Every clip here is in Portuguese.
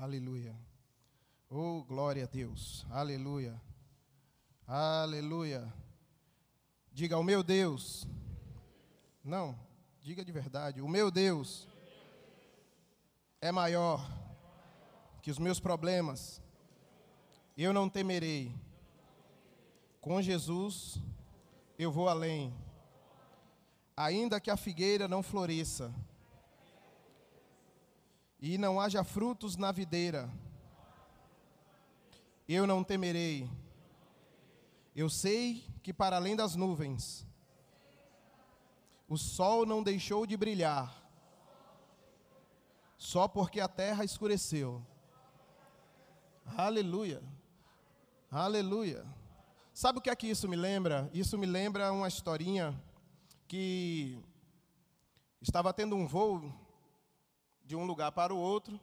Aleluia. Oh, glória a Deus. Aleluia. Aleluia. Diga o meu Deus. Não, diga de verdade. O meu Deus é maior que os meus problemas. Eu não temerei. Com Jesus eu vou além. Ainda que a figueira não floresça e não haja frutos na videira, eu não temerei. Eu sei que para além das nuvens, o sol não deixou de brilhar, só porque a terra escureceu. Aleluia, aleluia. Sabe o que é que isso me lembra? Isso me lembra uma historinha que estava tendo um voo de um lugar para o outro,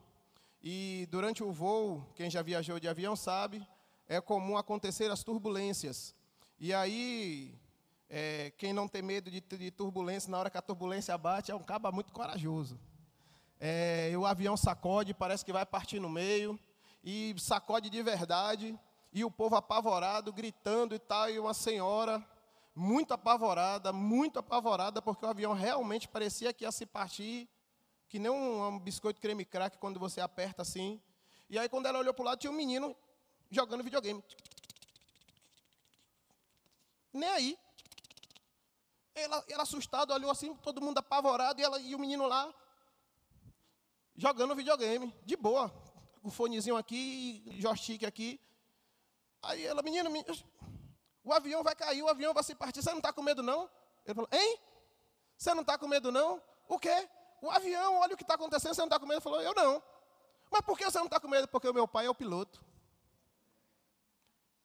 e durante o voo, quem já viajou de avião sabe, é comum acontecer as turbulências. E aí, é, quem não tem medo de, de, turbulência, na hora que a turbulência bate, é um caba muito corajoso. É, o avião sacode, parece que vai partir no meio, e sacode de verdade, e o povo apavorado, gritando e tal, e uma senhora muito apavorada, muito apavorada, porque o avião realmente parecia que ia se partir, que nem um, um biscoito creme crack quando você aperta assim. E aí quando ela olhou para o lado, tinha um menino jogando videogame. Nem aí. Ela, ela assustada, olhou assim, todo mundo apavorado, e, ela, e o menino lá jogando videogame, de boa. O fonezinho aqui, joystick aqui. Aí ela, menino, menino, o avião vai cair, o avião vai se partir, você não está com medo não? Ele falou, hein? Você não está com medo não? O quê? O avião, olha o que está acontecendo, você não está com medo? Ele falou, eu não. Mas por que você não está com medo? Porque o meu pai é o piloto.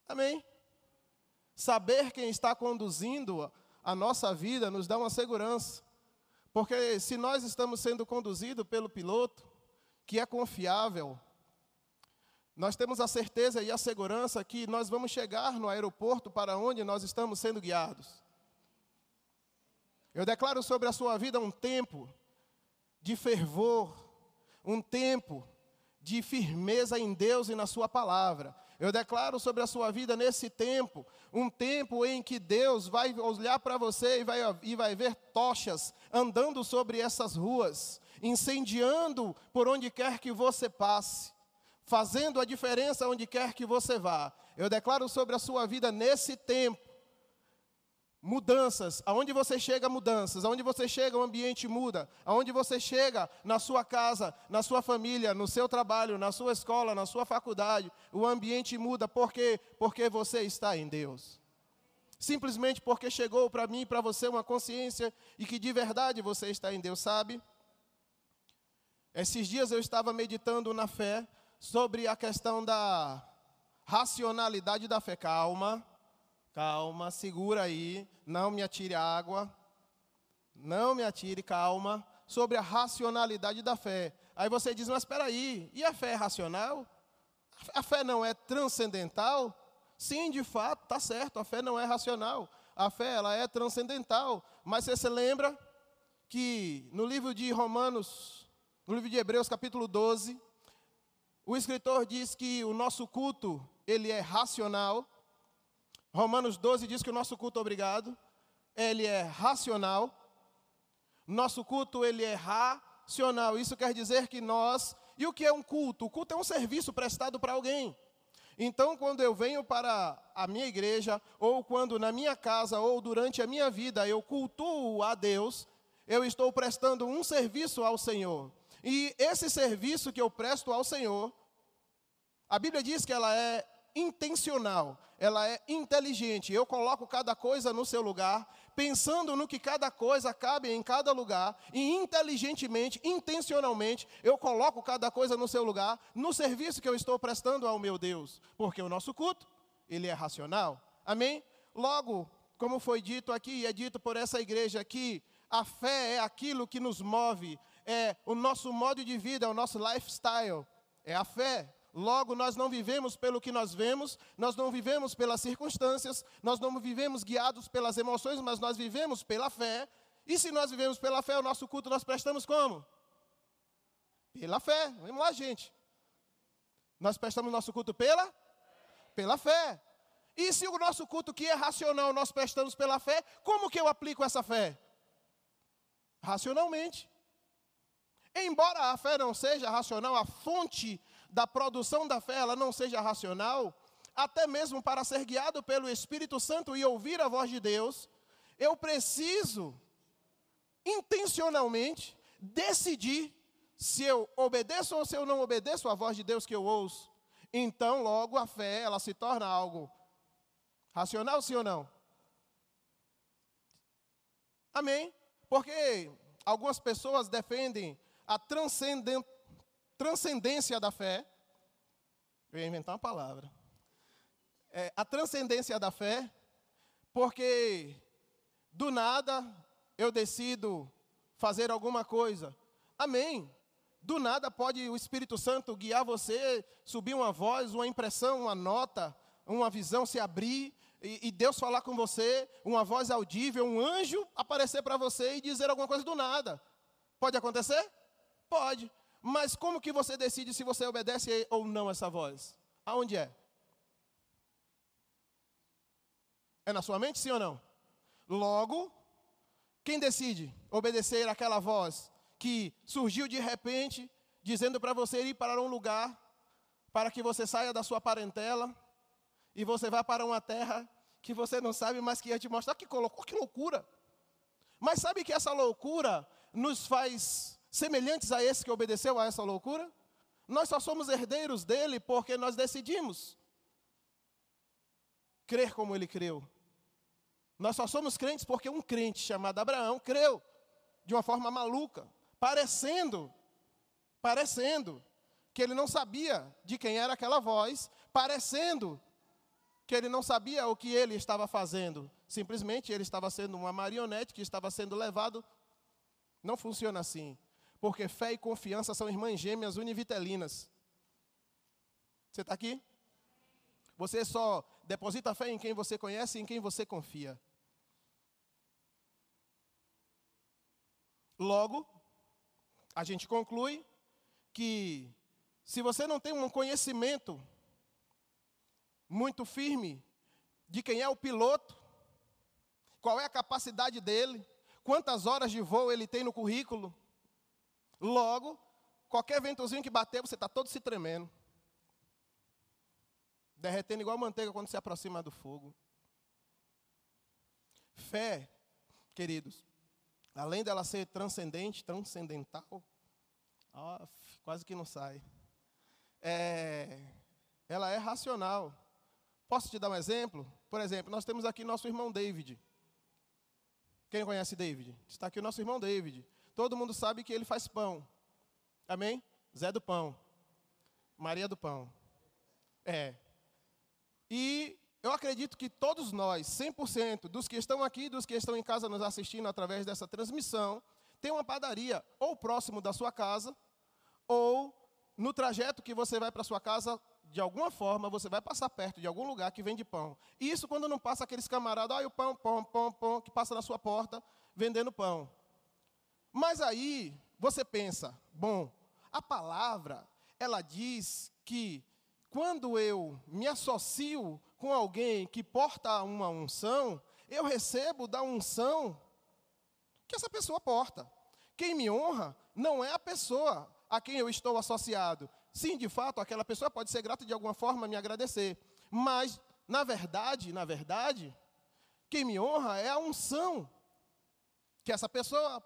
Amém? Saber quem está conduzindo a nossa vida nos dá uma segurança. Porque se nós estamos sendo conduzidos pelo piloto, que é confiável, nós temos a certeza e a segurança que nós vamos chegar no aeroporto para onde nós estamos sendo guiados. Eu declaro sobre a sua vida um tempo de fervor, um tempo de firmeza em Deus e na Sua palavra. Eu declaro sobre a sua vida nesse tempo, um tempo em que Deus vai olhar para você e vai, e vai ver tochas andando sobre essas ruas, incendiando por onde quer que você passe, fazendo a diferença onde quer que você vá. Eu declaro sobre a sua vida nesse tempo Mudanças, aonde você chega, mudanças, aonde você chega, o ambiente muda, aonde você chega, na sua casa, na sua família, no seu trabalho, na sua escola, na sua faculdade, o ambiente muda, por quê? Porque você está em Deus. Simplesmente porque chegou para mim e para você uma consciência e que de verdade você está em Deus, sabe? Esses dias eu estava meditando na fé sobre a questão da racionalidade da fé. Calma, Calma, segura aí, não me atire água. Não me atire, calma, sobre a racionalidade da fé. Aí você diz, mas espera aí, e a fé é racional? A fé não é transcendental? Sim, de fato, está certo, a fé não é racional. A fé ela é transcendental. Mas você se lembra que no livro de Romanos, no livro de Hebreus, capítulo 12, o escritor diz que o nosso culto, ele é racional, Romanos 12 diz que o nosso culto, obrigado, ele é racional. Nosso culto, ele é racional. Isso quer dizer que nós... E o que é um culto? O culto é um serviço prestado para alguém. Então, quando eu venho para a minha igreja, ou quando na minha casa, ou durante a minha vida eu cultuo a Deus, eu estou prestando um serviço ao Senhor. E esse serviço que eu presto ao Senhor, a Bíblia diz que ela é intencional, ela é inteligente. Eu coloco cada coisa no seu lugar, pensando no que cada coisa cabe em cada lugar, e inteligentemente, intencionalmente, eu coloco cada coisa no seu lugar, no serviço que eu estou prestando ao meu Deus, porque o nosso culto, ele é racional. Amém? Logo, como foi dito aqui e é dito por essa igreja aqui, a fé é aquilo que nos move, é o nosso modo de vida, é o nosso lifestyle, é a fé. Logo, nós não vivemos pelo que nós vemos, nós não vivemos pelas circunstâncias, nós não vivemos guiados pelas emoções, mas nós vivemos pela fé. E se nós vivemos pela fé, o nosso culto nós prestamos como? Pela fé. Vamos lá, gente. Nós prestamos nosso culto pela? Pela fé. E se o nosso culto que é racional nós prestamos pela fé, como que eu aplico essa fé? Racionalmente. Embora a fé não seja racional, a fonte da produção da fé ela não seja racional, até mesmo para ser guiado pelo Espírito Santo e ouvir a voz de Deus, eu preciso intencionalmente decidir se eu obedeço ou se eu não obedeço à voz de Deus que eu ouço. Então, logo a fé, ela se torna algo racional, sim ou não? Amém? Porque algumas pessoas defendem a transcendência da fé. Eu ia inventar uma palavra. É, a transcendência da fé, porque do nada eu decido fazer alguma coisa. Amém. Do nada pode o Espírito Santo guiar você, subir uma voz, uma impressão, uma nota, uma visão se abrir e, e Deus falar com você, uma voz audível, um anjo aparecer para você e dizer alguma coisa do nada. Pode acontecer? Pode. Mas como que você decide se você obedece ou não essa voz? Aonde é? É na sua mente, sim ou não? Logo, quem decide obedecer aquela voz que surgiu de repente, dizendo para você ir para um lugar, para que você saia da sua parentela e você vá para uma terra que você não sabe, mas que ia te mostrar que colocou, que loucura. Mas sabe que essa loucura nos faz semelhantes a esse que obedeceu a essa loucura? Nós só somos herdeiros dele porque nós decidimos crer como ele creu. Nós só somos crentes porque um crente chamado Abraão creu de uma forma maluca parecendo, parecendo que ele não sabia de quem era aquela voz, parecendo que ele não sabia o que ele estava fazendo. Simplesmente ele estava sendo uma marionete que estava sendo levado. Não funciona assim. Porque fé e confiança são irmãs gêmeas univitelinas. Você está aqui? Você só deposita fé em quem você conhece e em quem você confia. Logo, a gente conclui que se você não tem um conhecimento muito firme de quem é o piloto, qual é a capacidade dele, quantas horas de voo ele tem no currículo, logo, qualquer ventozinho que bater, você está todo se tremendo. Derretendo igual manteiga quando se aproxima do fogo. Fé, queridos, além dela ser transcendente, transcendental, oh, quase que não sai. É, ela é racional. Posso te dar um exemplo? Por exemplo, nós temos aqui nosso irmão David. Quem conhece David? Está aqui o nosso irmão David. Todo mundo sabe que ele faz pão. Amém? Zé do pão. Maria do pão. É. E eu acredito que todos nós, 100% dos que estão aqui, dos que estão em casa nos assistindo através dessa transmissão, tem uma padaria ou próximo da sua casa, ou no trajeto que você vai para sua casa, de alguma forma, você vai passar perto de algum lugar que vende pão. Isso quando não passa aqueles camaradas, olha o pão, pão, pão, pão, que passa na sua porta vendendo pão. Mas aí você pensa, bom, a palavra, ela diz que quando eu me associo com alguém que porta uma unção, eu recebo da unção que essa pessoa porta. Quem me honra não é a pessoa a quem eu estou associado. Sim, de fato, aquela pessoa pode ser grata de alguma forma, me agradecer. Mas, na verdade, na verdade, quem me honra é a unção que essa pessoa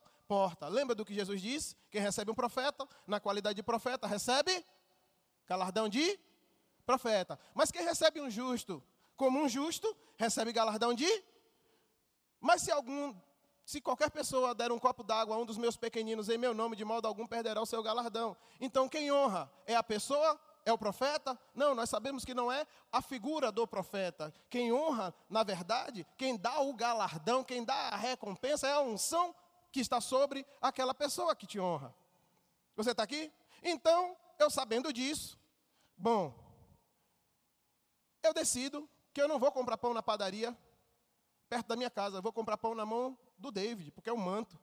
Lembra do que Jesus disse? Quem recebe um profeta, na qualidade de profeta, recebe galardão de profeta. Mas quem recebe um justo como um justo, recebe galardão de. Mas se algum, se qualquer pessoa der um copo d'água a um dos meus pequeninos em meu nome, de modo algum perderá o seu galardão. Então quem honra é a pessoa? É o profeta? Não, nós sabemos que não é a figura do profeta. Quem honra, na verdade, quem dá o galardão, quem dá a recompensa é a unção que está sobre aquela pessoa que te honra. Você está aqui? Então, eu sabendo disso, bom, eu decido que eu não vou comprar pão na padaria perto da minha casa, eu vou comprar pão na mão do David, porque é um manto.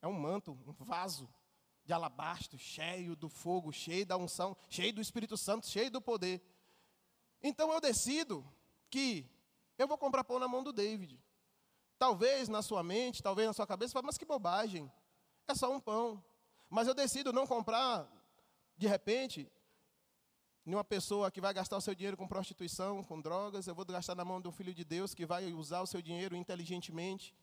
É um manto, um vaso de alabastro, cheio do fogo, cheio da unção, cheio do Espírito Santo, cheio do poder. Então eu decido que eu vou comprar pão na mão do David. Talvez na sua mente, talvez na sua cabeça, fale, mas que bobagem, é só um pão. Mas eu decido não comprar, de repente, em uma pessoa que vai gastar o seu dinheiro com prostituição, com drogas, eu vou gastar na mão de um filho de Deus que vai usar o seu dinheiro inteligentemente.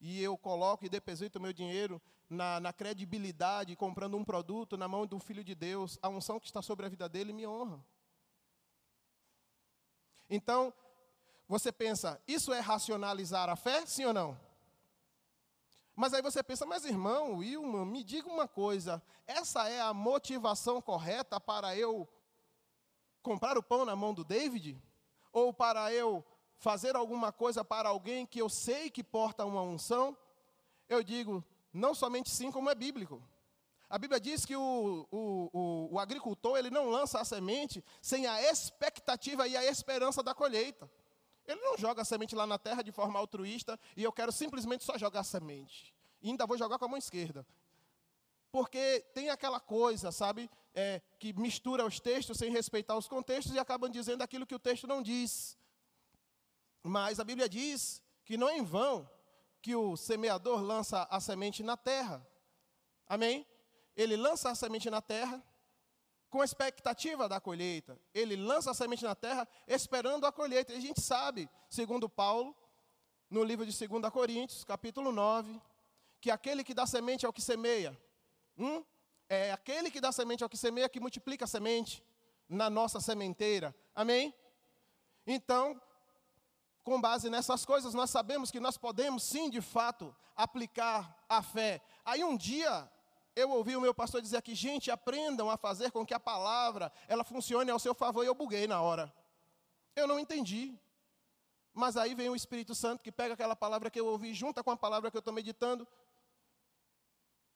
E eu coloco e deposito o meu dinheiro na, na credibilidade, comprando um produto na mão de um filho de Deus. A unção que está sobre a vida dele me honra. Então, você pensa, isso é racionalizar a fé? Sim ou não? Mas aí você pensa, mas irmão, Wilma, me diga uma coisa: essa é a motivação correta para eu comprar o pão na mão do David? Ou para eu fazer alguma coisa para alguém que eu sei que porta uma unção? Eu digo, não somente sim, como é bíblico. A Bíblia diz que o, o, o, o, agricultor ele não lança a semente sem a expectativa e a esperança da colheita. Ele não joga a semente lá na terra de forma altruísta e eu quero simplesmente só jogar a semente. E ainda vou jogar com a mão esquerda. Porque tem aquela coisa, sabe, é, que mistura os textos sem respeitar os contextos e acabam dizendo aquilo que o texto não diz. Mas a Bíblia diz que não é em vão que o semeador lança a semente na terra. Amém? Ele lança a semente na terra com expectativa da colheita. Ele lança a semente na terra esperando a colheita. E a gente sabe, segundo Paulo, no livro de 2 Coríntios, capítulo 9, que aquele que dá semente é o que semeia. Hum? É aquele que dá semente ao que semeia que multiplica a semente na nossa sementeira. Amém? Então, com base nessas coisas, nós sabemos que nós podemos sim, de fato, aplicar a fé. Aí um dia eu ouvi o meu pastor dizer aqui, gente, aprendam a fazer com que a palavra ela funcione ao seu favor. E eu buguei na hora. Eu não entendi. Mas aí vem o Espírito Santo que pega aquela palavra que eu ouvi, junta com a palavra que eu estou meditando,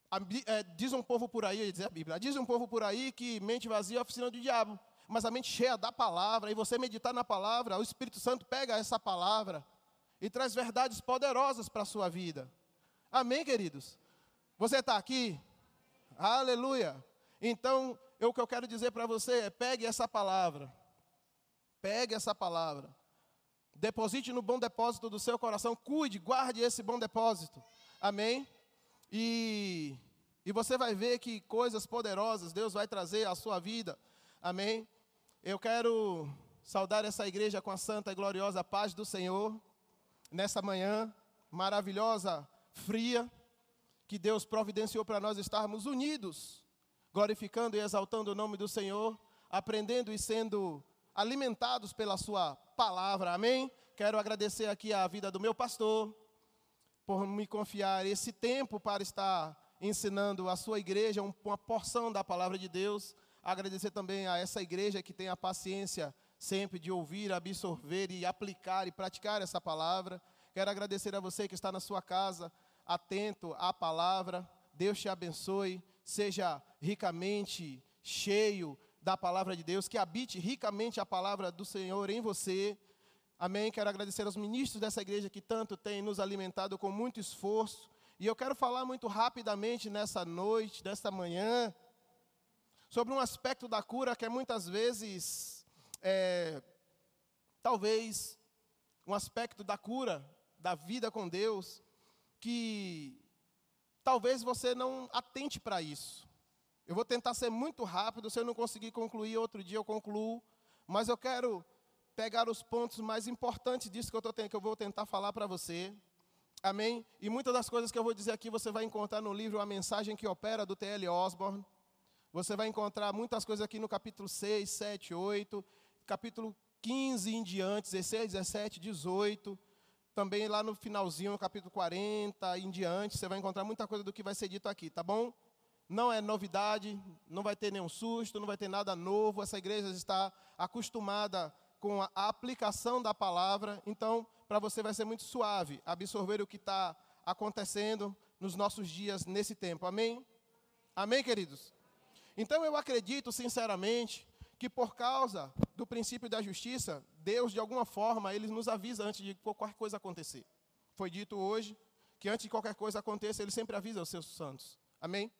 a, é, diz um povo por aí, diz a Bíblia, diz um povo por aí que mente vazia é oficina do diabo, mas a mente cheia da palavra, e você meditar na palavra, o Espírito Santo pega essa palavra e traz verdades poderosas para a sua vida. Amém, queridos? Você está aqui? Aleluia! Então, eu, o que eu quero dizer para você é: pegue essa palavra, pegue essa palavra, deposite no bom depósito do seu coração, cuide, guarde esse bom depósito. Amém? E, e você vai ver que coisas poderosas Deus vai trazer à sua vida. Amém? Eu quero saudar essa igreja com a santa e gloriosa paz do Senhor, nessa manhã maravilhosa, fria, que Deus providenciou para nós estarmos unidos, glorificando e exaltando o nome do Senhor, aprendendo e sendo alimentados pela Sua palavra. Amém? Quero agradecer aqui a vida do meu pastor, por me confiar esse tempo para estar ensinando a sua igreja uma porção da palavra de Deus. Agradecer também a essa igreja que tem a paciência sempre de ouvir, absorver e aplicar e praticar essa palavra. Quero agradecer a você que está na sua casa, atento à palavra. Deus te abençoe, seja ricamente cheio da palavra de Deus, que habite ricamente a palavra do Senhor em você. Amém. Quero agradecer aos ministros dessa igreja que tanto têm nos alimentado com muito esforço. E eu quero falar muito rapidamente nessa noite, nesta manhã, sobre um aspecto da cura que é muitas vezes, é, talvez, um aspecto da cura, da vida com Deus, que talvez você não atente para isso. Eu vou tentar ser muito rápido, se eu não conseguir concluir, outro dia eu concluo, mas eu quero pegar os pontos mais importantes disso que eu, tô, que eu vou tentar falar para você. Amém? E muitas das coisas que eu vou dizer aqui você vai encontrar no livro A Mensagem que Opera, do T.L. Osborne. Você vai encontrar muitas coisas aqui no capítulo 6, 7, 8, capítulo 15 em diante, 16, 17, 18. Também lá no finalzinho, no capítulo 40 em diante, você vai encontrar muita coisa do que vai ser dito aqui, tá bom? Não é novidade, não vai ter nenhum susto, não vai ter nada novo. Essa igreja está acostumada com a aplicação da palavra, então para você vai ser muito suave absorver o que está acontecendo nos nossos dias nesse tempo. Amém? Amém, queridos? Então eu acredito sinceramente que por causa do princípio da justiça, Deus de alguma forma ele nos avisa antes de qualquer coisa acontecer. Foi dito hoje que antes de qualquer coisa aconteça, ele sempre avisa os seus santos. Amém?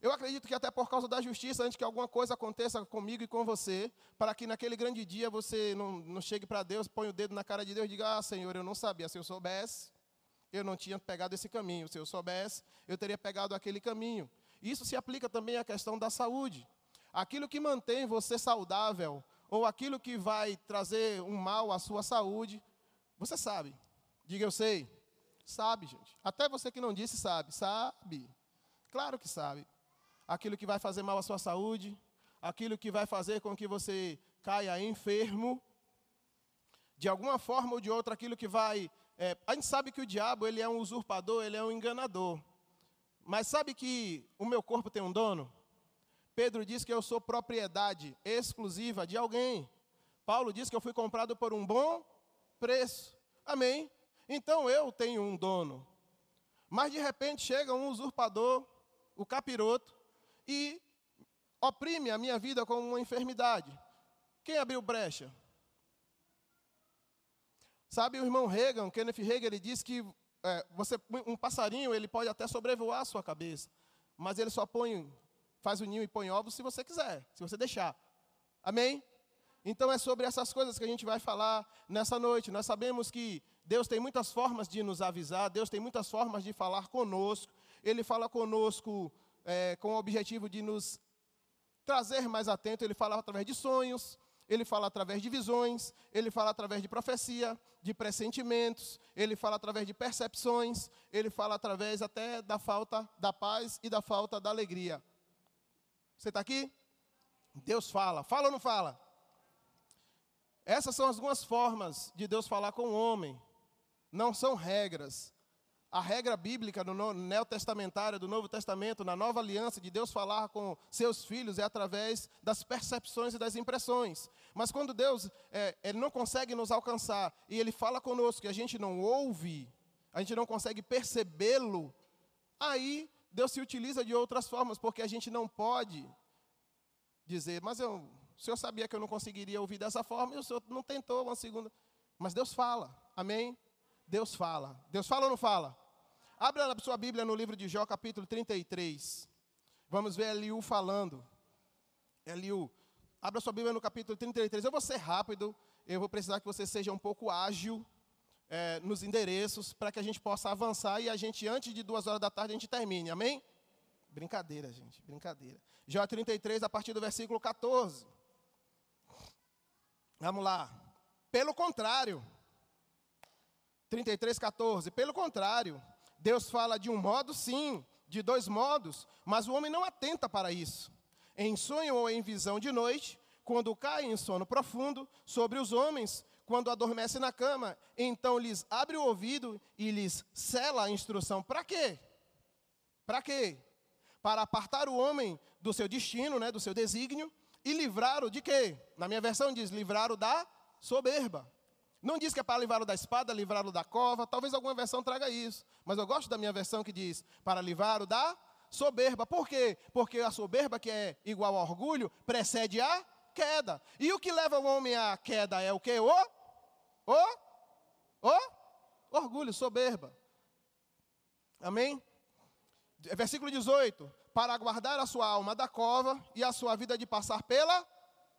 Eu acredito que até por causa da justiça, antes que alguma coisa aconteça comigo e com você, para que naquele grande dia você não, não chegue para Deus, põe o dedo na cara de Deus e diga: Ah, Senhor, eu não sabia. Se eu soubesse, eu não tinha pegado esse caminho. Se eu soubesse, eu teria pegado aquele caminho. Isso se aplica também à questão da saúde. Aquilo que mantém você saudável, ou aquilo que vai trazer um mal à sua saúde, você sabe. Diga eu sei. Sabe, gente. Até você que não disse sabe. Sabe. Claro que sabe aquilo que vai fazer mal à sua saúde, aquilo que vai fazer com que você caia enfermo, de alguma forma ou de outra, aquilo que vai. É, a gente sabe que o diabo ele é um usurpador, ele é um enganador. Mas sabe que o meu corpo tem um dono? Pedro diz que eu sou propriedade exclusiva de alguém. Paulo diz que eu fui comprado por um bom preço. Amém? Então eu tenho um dono. Mas de repente chega um usurpador, o capiroto, e oprime a minha vida como uma enfermidade. Quem abriu brecha? Sabe, o irmão Reagan, Kenneth Reagan, ele diz que é, você, um passarinho ele pode até sobrevoar a sua cabeça, mas ele só põe, faz o ninho e põe ovos se você quiser, se você deixar. Amém? Então é sobre essas coisas que a gente vai falar nessa noite. Nós sabemos que Deus tem muitas formas de nos avisar, Deus tem muitas formas de falar conosco. Ele fala conosco é, com o objetivo de nos trazer mais atento. Ele fala através de sonhos, ele fala através de visões, ele fala através de profecia, de pressentimentos, ele fala através de percepções, ele fala através até da falta da paz e da falta da alegria. Você está aqui? Deus fala. Fala ou não fala? Essas são algumas formas de Deus falar com o homem. Não são regras a regra bíblica no neotestamentária do Novo Testamento, na nova aliança, de Deus falar com seus filhos é através das percepções e das impressões. Mas quando Deus é, ele não consegue nos alcançar e Ele fala conosco e a gente não ouve, a gente não consegue percebê-lo, aí Deus se utiliza de outras formas, porque a gente não pode dizer, mas eu, o Senhor sabia que eu não conseguiria ouvir dessa forma e o Senhor não tentou uma segunda. Mas Deus fala, amém? Deus fala. Deus fala ou não fala? Abra a sua Bíblia no livro de Jó, capítulo 33. Vamos ver Eliú falando. Eliú, abra sua Bíblia no capítulo 33. Eu vou ser rápido, eu vou precisar que você seja um pouco ágil é, nos endereços, para que a gente possa avançar e a gente, antes de duas horas da tarde, a gente termine. Amém? Brincadeira, gente, brincadeira. Jó 33, a partir do versículo 14. Vamos lá. Pelo contrário, 33, 14. Pelo contrário, Deus fala de um modo, sim, de dois modos, mas o homem não atenta para isso. Em sonho ou em visão de noite, quando cai em sono profundo, sobre os homens, quando adormece na cama, então lhes abre o ouvido e lhes cela a instrução. Para quê? Para quê? Para apartar o homem do seu destino, né, do seu desígnio, e livrá-lo de quê? Na minha versão diz: livrá-lo da soberba. Não diz que é para livrá-lo da espada, livrá-lo da cova. Talvez alguma versão traga isso. Mas eu gosto da minha versão que diz para livrá-lo da soberba. Por quê? Porque a soberba, que é igual ao orgulho, precede a queda. E o que leva o homem à queda é o quê? O? O? O? Orgulho, soberba. Amém? Versículo 18. Para guardar a sua alma da cova e a sua vida de passar pela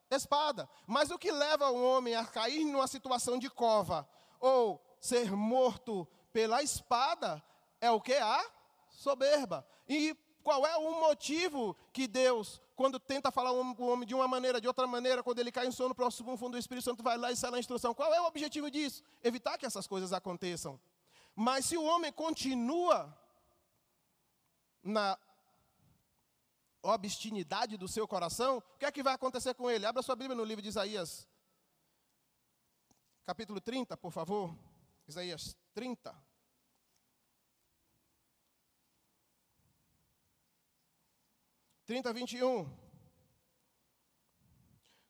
espada. Mas o que leva o homem a cair numa situação de cova ou ser morto pela espada é o que? A soberba. E qual é o motivo que Deus, quando tenta falar o homem de uma maneira, de outra maneira, quando ele cai em sono próximo fundo do Espírito Santo vai lá e sai a instrução? Qual é o objetivo disso? Evitar que essas coisas aconteçam. Mas se o homem continua na obstinidade do seu coração, o que é que vai acontecer com ele? Abra sua Bíblia no livro de Isaías, capítulo 30, por favor. Isaías 30. Trinta, vinte e um.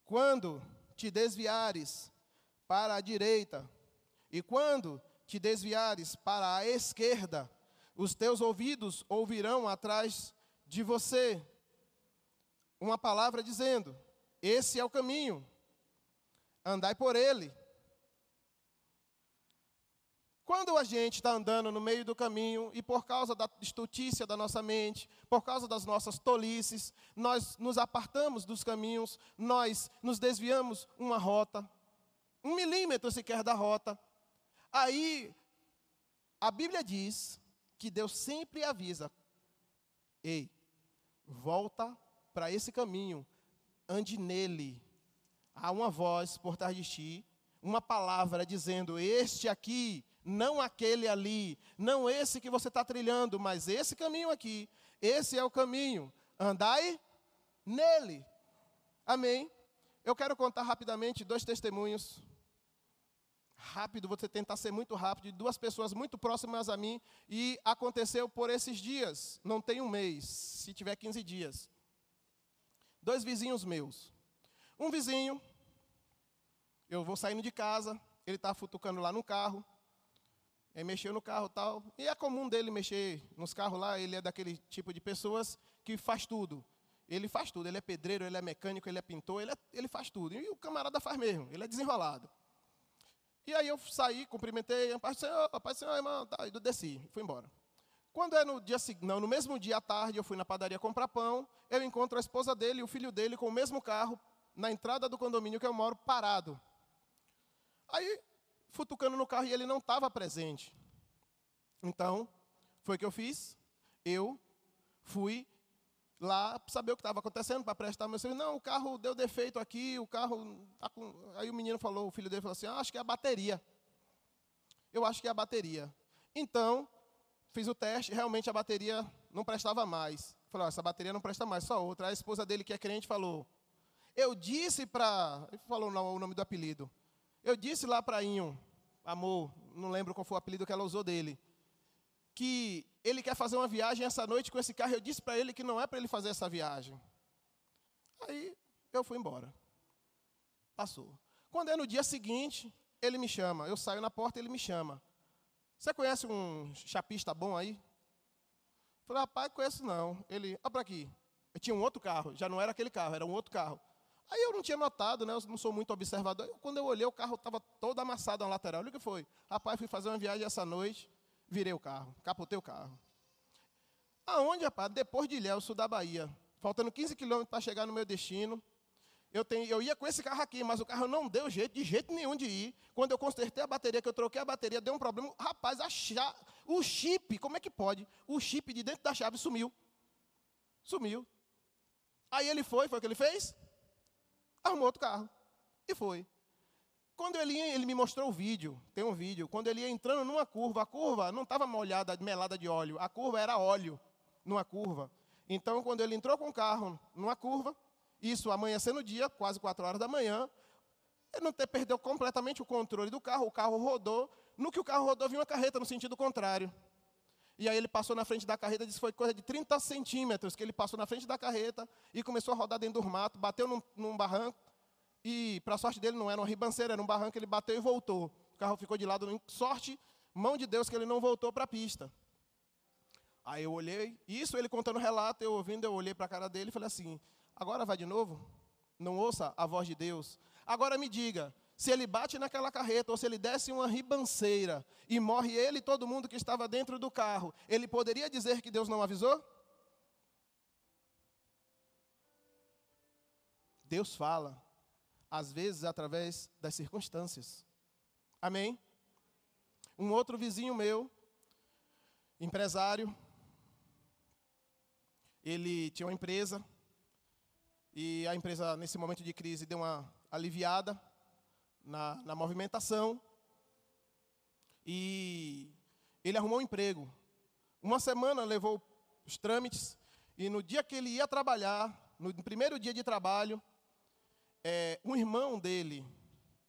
Quando te desviares para a direita, e quando te desviares para a esquerda, os teus ouvidos ouvirão atrás de você uma palavra dizendo: Esse é o caminho, andai por ele. Quando a gente está andando no meio do caminho e por causa da estutícia da nossa mente, por causa das nossas tolices, nós nos apartamos dos caminhos, nós nos desviamos uma rota, um milímetro sequer da rota. Aí, a Bíblia diz que Deus sempre avisa: ei, volta para esse caminho, ande nele. Há uma voz por trás de ti, uma palavra dizendo: Este aqui não aquele ali, não esse que você está trilhando, mas esse caminho aqui, esse é o caminho, andai nele. Amém? Eu quero contar rapidamente dois testemunhos. Rápido, vou tentar ser muito rápido, de duas pessoas muito próximas a mim, e aconteceu por esses dias, não tem um mês, se tiver 15 dias. Dois vizinhos meus. Um vizinho, eu vou saindo de casa, ele está futucando lá no carro, Aí mexeu no carro tal. E é comum dele mexer nos carros lá, ele é daquele tipo de pessoas que faz tudo. Ele faz tudo, ele é pedreiro, ele é mecânico, ele é pintor, ele, é, ele faz tudo. E o camarada faz mesmo, ele é desenrolado. E aí eu saí, cumprimentei, Pai do Senhor, Pai do Senhor, irmão, tá, e desci, fui embora. Quando é no dia não, no mesmo dia à tarde, eu fui na padaria comprar pão, eu encontro a esposa dele e o filho dele com o mesmo carro na entrada do condomínio que eu moro, parado. Aí futucando no carro e ele não estava presente. Então, foi o que eu fiz. Eu fui lá saber o que estava acontecendo para prestar meu serviço. Não, o carro deu defeito aqui, o carro tá com... Aí o menino falou, o filho dele falou assim: ah, acho que é a bateria. Eu acho que é a bateria. Então, fiz o teste, realmente a bateria não prestava mais. Falou, oh, essa bateria não presta mais, só outra. A esposa dele, que é crente, falou: Eu disse para. Ele falou o nome do apelido. Eu disse lá para Inho, amor, não lembro qual foi o apelido que ela usou dele, que ele quer fazer uma viagem essa noite com esse carro. Eu disse para ele que não é para ele fazer essa viagem. Aí eu fui embora. Passou. Quando é no dia seguinte, ele me chama. Eu saio na porta, ele me chama. Você conhece um chapista bom aí? Eu falei, rapaz, conheço não. Ele, olha para aqui. Eu tinha um outro carro, já não era aquele carro, era um outro carro. Aí eu não tinha notado, né? Eu não sou muito observador. Quando eu olhei, o carro estava todo amassado na lateral. Olha o que foi. Rapaz, fui fazer uma viagem essa noite, virei o carro, capotei o carro. Aonde, rapaz? Depois de Ilhéus, sul da Bahia. Faltando 15 quilômetros para chegar no meu destino. Eu, tenho, eu ia com esse carro aqui, mas o carro não deu jeito, de jeito nenhum de ir. Quando eu consertei a bateria, que eu troquei a bateria, deu um problema. Rapaz, a chave, o chip, como é que pode? O chip de dentro da chave sumiu. Sumiu. Aí ele foi, foi o que ele fez? Arrumou outro carro. E foi. Quando ele ia, ele me mostrou o vídeo, tem um vídeo, quando ele ia entrando numa curva, a curva não estava molhada, melada de óleo, a curva era óleo numa curva. Então, quando ele entrou com o carro numa curva, isso amanhecendo o dia, quase 4 horas da manhã, ele não ter, perdeu completamente o controle do carro, o carro rodou, no que o carro rodou, vinha uma carreta no sentido contrário. E aí ele passou na frente da carreta, disse que foi coisa de 30 centímetros que ele passou na frente da carreta e começou a rodar dentro do mato, bateu num, num barranco. E, para sorte dele, não era uma ribanceira, era um barranco, ele bateu e voltou. O carro ficou de lado. Sorte, mão de Deus, que ele não voltou para a pista. Aí eu olhei, isso ele contando o relato, eu ouvindo, eu olhei para a cara dele e falei assim: agora vai de novo? Não ouça a voz de Deus. Agora me diga, se ele bate naquela carreta, ou se ele desce uma ribanceira e morre ele e todo mundo que estava dentro do carro, ele poderia dizer que Deus não avisou? Deus fala, às vezes através das circunstâncias. Amém? Um outro vizinho meu, empresário, ele tinha uma empresa, e a empresa, nesse momento de crise, deu uma aliviada na, na movimentação. E ele arrumou um emprego. Uma semana levou os trâmites, e no dia que ele ia trabalhar, no primeiro dia de trabalho, é, um irmão dele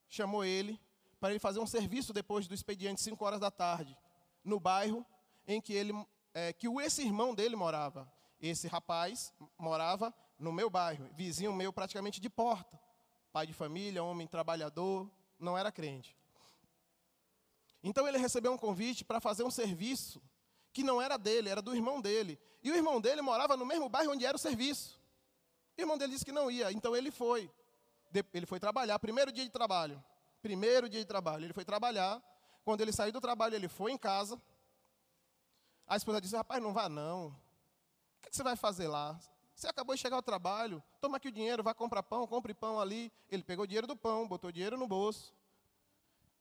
chamou ele para ele fazer um serviço depois do expediente, 5 horas da tarde, no bairro em que, ele, é, que esse irmão dele morava. Esse rapaz morava no meu bairro, vizinho meu praticamente de porta pai de família, homem trabalhador, não era crente. Então ele recebeu um convite para fazer um serviço que não era dele, era do irmão dele. E o irmão dele morava no mesmo bairro onde era o serviço. O irmão dele disse que não ia, então ele foi. Ele foi trabalhar, primeiro dia de trabalho. Primeiro dia de trabalho, ele foi trabalhar. Quando ele saiu do trabalho, ele foi em casa. A esposa disse: Rapaz, não vá não. O que você vai fazer lá? Você acabou de chegar ao trabalho, toma aqui o dinheiro, vai comprar pão, compre pão ali. Ele pegou o dinheiro do pão, botou o dinheiro no bolso.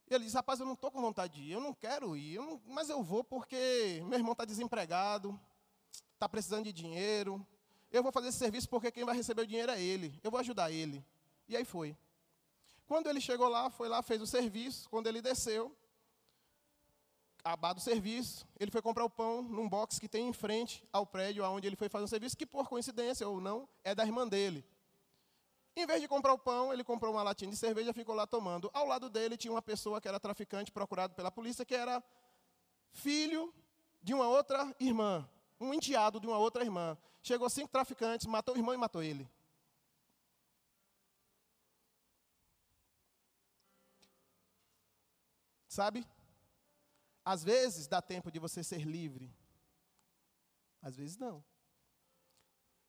E ele disse: Rapaz, eu não estou com vontade de ir, eu não quero ir, eu não, mas eu vou porque meu irmão está desempregado, está precisando de dinheiro. Eu vou fazer esse serviço porque quem vai receber o dinheiro é ele. Eu vou ajudar ele. E aí foi. Quando ele chegou lá, foi lá, fez o serviço. Quando ele desceu, acabado o serviço, ele foi comprar o pão num box que tem em frente ao prédio onde ele foi fazer o serviço, que por coincidência ou não, é da irmã dele. Em vez de comprar o pão, ele comprou uma latinha de cerveja e ficou lá tomando. Ao lado dele tinha uma pessoa que era traficante, procurado pela polícia, que era filho de uma outra irmã, um enteado de uma outra irmã. Chegou cinco traficantes, matou o irmão e matou ele. Sabe? Às vezes dá tempo de você ser livre. Às vezes não.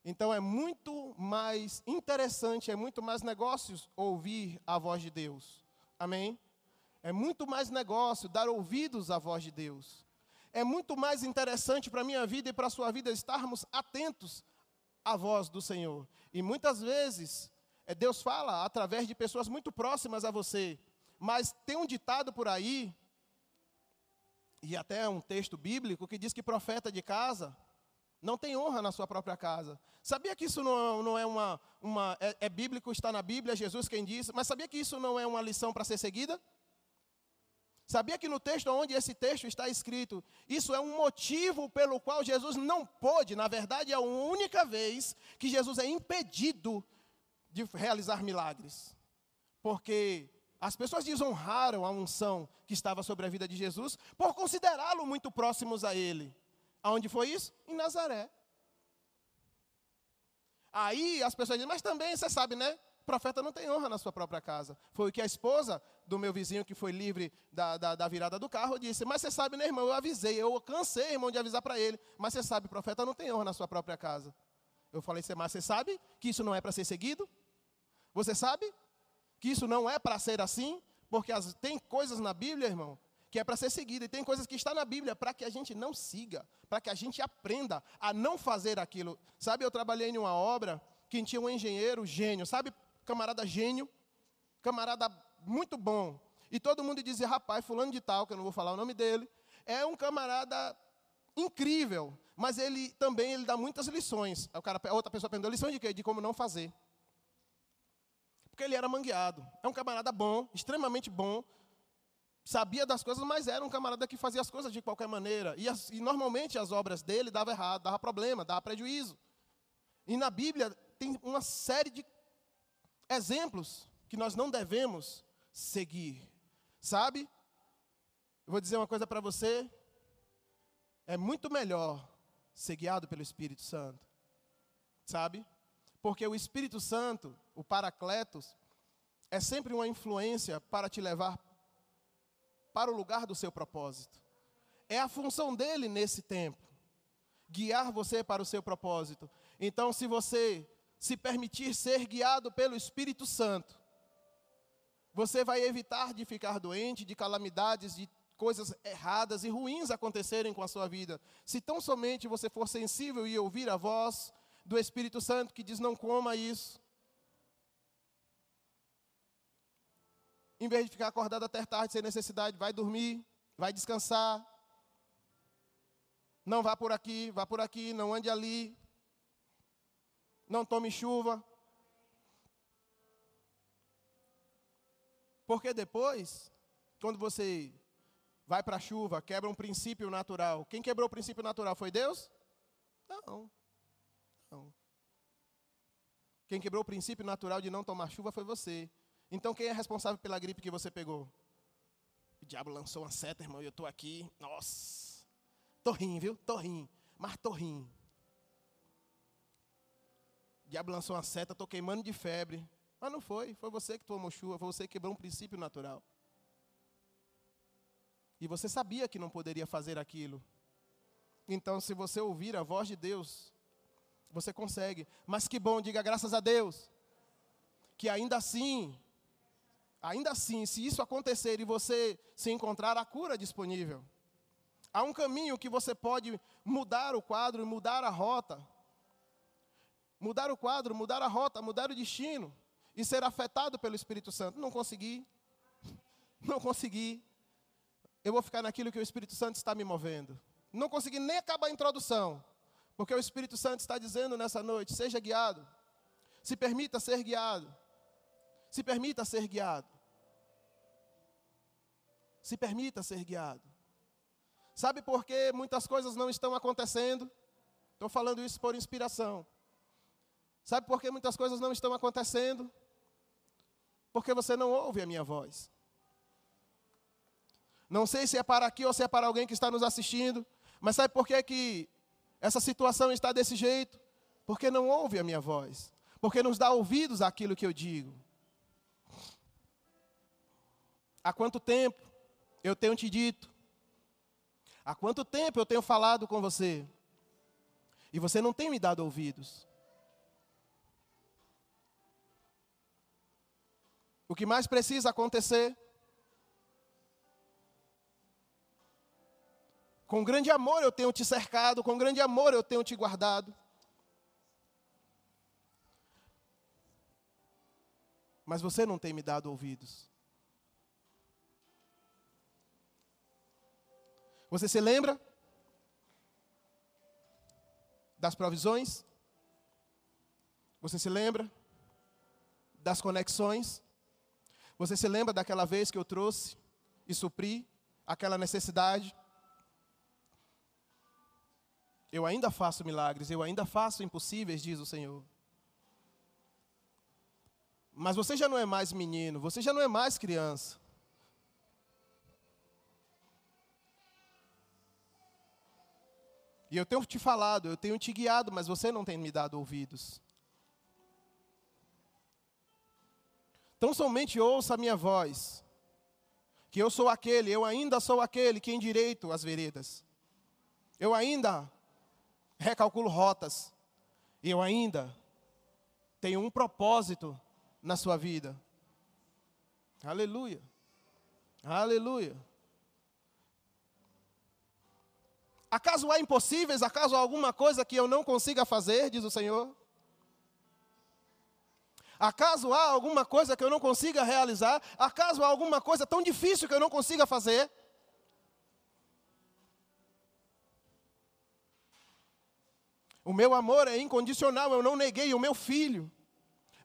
Então é muito mais interessante, é muito mais negócios ouvir a voz de Deus. Amém? É muito mais negócio dar ouvidos à voz de Deus. É muito mais interessante para a minha vida e para a sua vida estarmos atentos à voz do Senhor. E muitas vezes, é, Deus fala através de pessoas muito próximas a você. Mas tem um ditado por aí e até um texto bíblico que diz que profeta de casa não tem honra na sua própria casa. Sabia que isso não, não é uma. uma é, é, bíblico, está na Bíblia, Jesus quem disse, mas sabia que isso não é uma lição para ser seguida? Sabia que no texto onde esse texto está escrito, isso é um motivo pelo qual Jesus não pôde, na verdade, é a única vez que Jesus é impedido de realizar milagres. Porque as pessoas desonraram a unção que estava sobre a vida de Jesus por considerá-lo muito próximos a ele. Aonde foi isso? Em Nazaré. Aí as pessoas dizem, mas também você sabe, né? Profeta não tem honra na sua própria casa. Foi o que a esposa do meu vizinho, que foi livre da, da, da virada do carro, disse: Mas você sabe, né, irmão? Eu avisei, eu cansei, irmão, de avisar para ele. Mas você sabe, profeta não tem honra na sua própria casa. Eu falei, mas você sabe que isso não é para ser seguido? Você sabe que isso não é para ser assim, porque as, tem coisas na Bíblia, irmão, que é para ser seguida, e tem coisas que está na Bíblia para que a gente não siga, para que a gente aprenda a não fazer aquilo. Sabe, eu trabalhei em uma obra que tinha um engenheiro gênio, sabe, camarada gênio, camarada muito bom. E todo mundo dizia, rapaz, fulano de tal, que eu não vou falar o nome dele, é um camarada incrível, mas ele também ele dá muitas lições. O cara, outra pessoa aprendeu lições de quê? De como não fazer porque ele era mangueado. É um camarada bom, extremamente bom, sabia das coisas, mas era um camarada que fazia as coisas de qualquer maneira. E, as, e normalmente as obras dele davam errado, dava problema, dava prejuízo. E na Bíblia tem uma série de exemplos que nós não devemos seguir. Sabe? Eu vou dizer uma coisa para você. É muito melhor ser guiado pelo Espírito Santo. Sabe? Porque o Espírito Santo, o Paracletos, é sempre uma influência para te levar para o lugar do seu propósito. É a função dele nesse tempo guiar você para o seu propósito. Então, se você se permitir ser guiado pelo Espírito Santo, você vai evitar de ficar doente, de calamidades, de coisas erradas e ruins acontecerem com a sua vida. Se tão somente você for sensível e ouvir a voz do Espírito Santo que diz: não coma isso. Em vez de ficar acordado até tarde sem necessidade, vai dormir, vai descansar. Não vá por aqui, vá por aqui, não ande ali. Não tome chuva. Porque depois, quando você vai para a chuva, quebra um princípio natural. Quem quebrou o princípio natural foi Deus? Não. Não. Quem quebrou o princípio natural de não tomar chuva foi você. Então quem é responsável pela gripe que você pegou? O diabo lançou uma seta, irmão, e eu estou aqui. Nossa. Tô rindo, viu? Tô rindo. Mas tô. O diabo lançou uma seta, estou queimando de febre. Mas não foi. Foi você que tomou chuva, foi você que quebrou um princípio natural. E você sabia que não poderia fazer aquilo. Então, se você ouvir a voz de Deus, você consegue. Mas que bom, diga graças a Deus. Que ainda assim, Ainda assim, se isso acontecer e você se encontrar a cura disponível, há um caminho que você pode mudar o quadro mudar a rota. Mudar o quadro, mudar a rota, mudar o destino e ser afetado pelo Espírito Santo. Não consegui. Não consegui. Eu vou ficar naquilo que o Espírito Santo está me movendo. Não consegui nem acabar a introdução, porque o Espírito Santo está dizendo nessa noite: seja guiado. Se permita ser guiado. Se permita ser guiado. Se permita ser guiado. Sabe por que muitas coisas não estão acontecendo? Estou falando isso por inspiração. Sabe por que muitas coisas não estão acontecendo? Porque você não ouve a minha voz. Não sei se é para aqui ou se é para alguém que está nos assistindo, mas sabe por que, que essa situação está desse jeito? Porque não ouve a minha voz. Porque nos dá ouvidos àquilo que eu digo. Há quanto tempo eu tenho te dito? Há quanto tempo eu tenho falado com você? E você não tem me dado ouvidos. O que mais precisa acontecer? Com grande amor eu tenho te cercado, com grande amor eu tenho te guardado. Mas você não tem me dado ouvidos. Você se lembra das provisões? Você se lembra das conexões? Você se lembra daquela vez que eu trouxe e supri aquela necessidade? Eu ainda faço milagres, eu ainda faço impossíveis, diz o Senhor. Mas você já não é mais menino, você já não é mais criança. E eu tenho te falado, eu tenho te guiado, mas você não tem me dado ouvidos. Então somente ouça a minha voz, que eu sou aquele, eu ainda sou aquele que endireito as veredas. Eu ainda recalculo rotas. E eu ainda tenho um propósito na sua vida. Aleluia. Aleluia. Acaso há impossíveis? Acaso há alguma coisa que eu não consiga fazer? Diz o Senhor. Acaso há alguma coisa que eu não consiga realizar? Acaso há alguma coisa tão difícil que eu não consiga fazer? O meu amor é incondicional, eu não neguei o meu filho.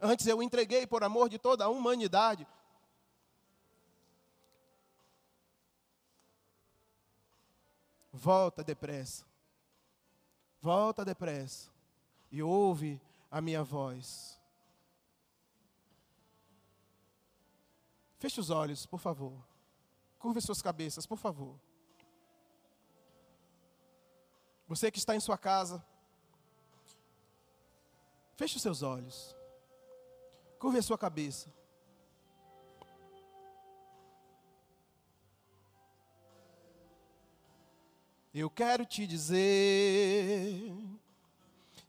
Antes eu entreguei por amor de toda a humanidade. Volta depressa. Volta depressa. E ouve a minha voz. Feche os olhos, por favor. Curve suas cabeças, por favor. Você que está em sua casa, feche os seus olhos. Curve a sua cabeça. Eu quero te dizer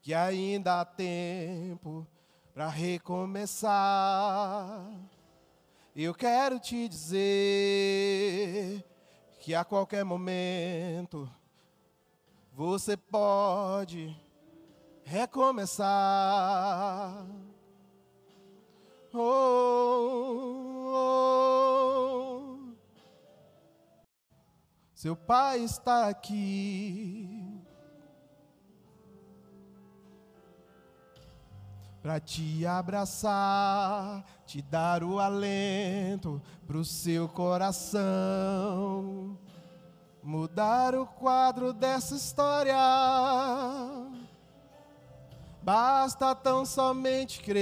que ainda há tempo para recomeçar. Eu quero te dizer que a qualquer momento você pode recomeçar. Oh, oh. Seu pai está aqui. para te abraçar, te dar o alento para o seu coração, mudar o quadro dessa história. Basta tão somente crer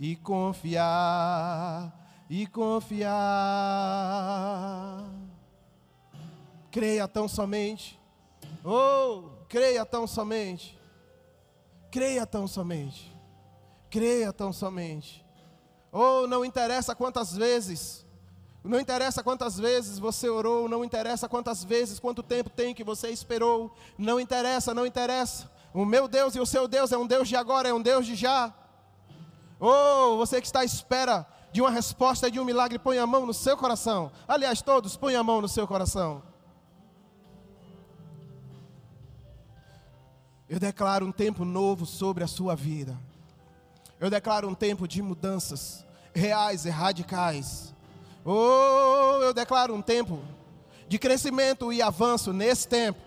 e confiar, e confiar. Creia tão somente, oh, creia tão somente Creia tão somente. Creia tão somente. Ou oh, não interessa quantas vezes, não interessa quantas vezes você orou, não interessa quantas vezes, quanto tempo tem que você esperou, não interessa, não interessa. O meu Deus e o seu Deus é um Deus de agora, é um Deus de já. Oh, você que está à espera de uma resposta de um milagre, põe a mão no seu coração. Aliás, todos, põe a mão no seu coração. Eu declaro um tempo novo sobre a sua vida. Eu declaro um tempo de mudanças reais e radicais. Oh, eu declaro um tempo de crescimento e avanço nesse tempo.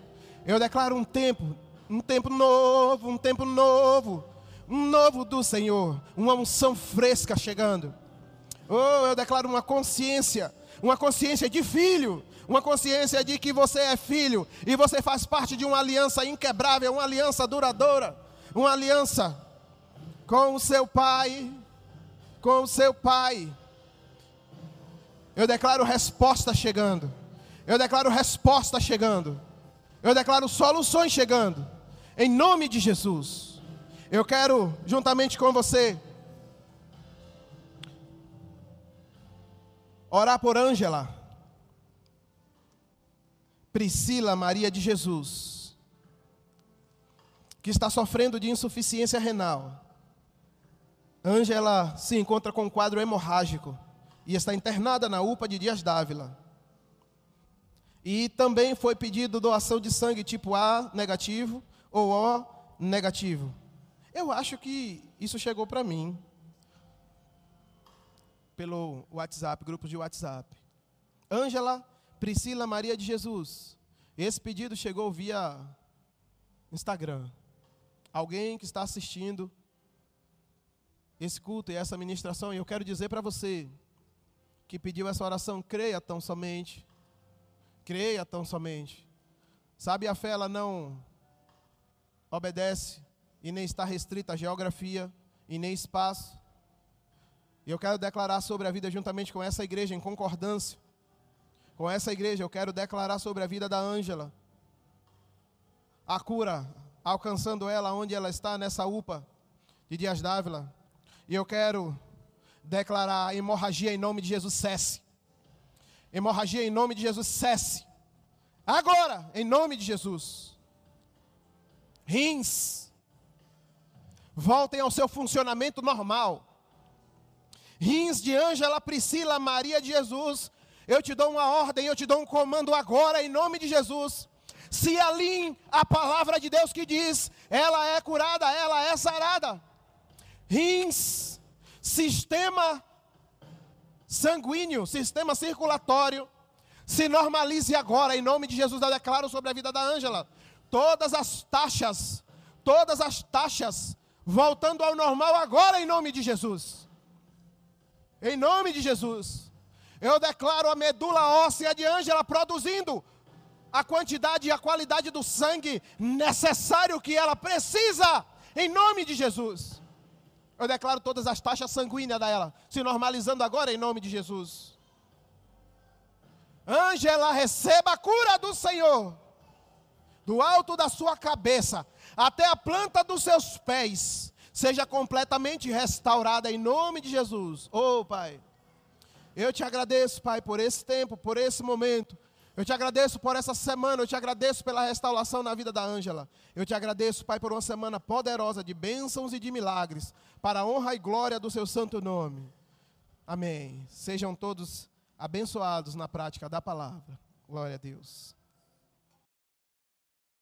Eu declaro um tempo, um tempo novo, um tempo novo, um novo do Senhor, uma unção fresca chegando. Oh, eu declaro uma consciência, uma consciência de filho, uma consciência de que você é filho e você faz parte de uma aliança inquebrável, uma aliança duradoura, uma aliança com o seu pai, com o seu pai. Eu declaro resposta chegando. Eu declaro resposta chegando. Eu declaro soluções chegando. Em nome de Jesus. Eu quero, juntamente com você, orar por Ângela, Priscila Maria de Jesus, que está sofrendo de insuficiência renal. Ângela se encontra com um quadro hemorrágico e está internada na UPA de Dias Dávila. E também foi pedido doação de sangue tipo A negativo ou O negativo. Eu acho que isso chegou para mim pelo WhatsApp, grupos de WhatsApp. Ângela Priscila Maria de Jesus. Esse pedido chegou via Instagram. Alguém que está assistindo esse culto e essa ministração, e eu quero dizer para você que pediu essa oração, creia tão somente Creia tão somente. Sabe, a fé ela não obedece e nem está restrita à geografia e nem espaço. E eu quero declarar sobre a vida juntamente com essa igreja em concordância. Com essa igreja eu quero declarar sobre a vida da Ângela. A cura alcançando ela onde ela está nessa UPA de Dias Dávila. E eu quero declarar a hemorragia em nome de Jesus cesse. Hemorragia em nome de Jesus cesse. Agora, em nome de Jesus. Rins. Voltem ao seu funcionamento normal. Rins de Ângela, Priscila, Maria de Jesus. Eu te dou uma ordem, eu te dou um comando agora, em nome de Jesus. Se alinhe a palavra de Deus que diz: ela é curada, ela é sarada. Rins, sistema sanguíneo, sistema circulatório, se normalize agora, em nome de Jesus, eu declaro sobre a vida da Ângela. Todas as taxas, todas as taxas, voltando ao normal agora, em nome de Jesus. Em nome de Jesus. Eu declaro a medula óssea de Ângela produzindo a quantidade e a qualidade do sangue necessário que ela precisa, em nome de Jesus. Eu declaro todas as taxas sanguíneas dela se normalizando agora em nome de Jesus. Ângela, receba a cura do Senhor, do alto da sua cabeça até a planta dos seus pés, seja completamente restaurada em nome de Jesus. Oh, Pai, eu te agradeço, Pai, por esse tempo, por esse momento. Eu te agradeço por essa semana, eu te agradeço pela restauração na vida da Ângela. Eu te agradeço, Pai, por uma semana poderosa de bênçãos e de milagres, para a honra e glória do seu santo nome. Amém. Sejam todos abençoados na prática da palavra. Glória a Deus.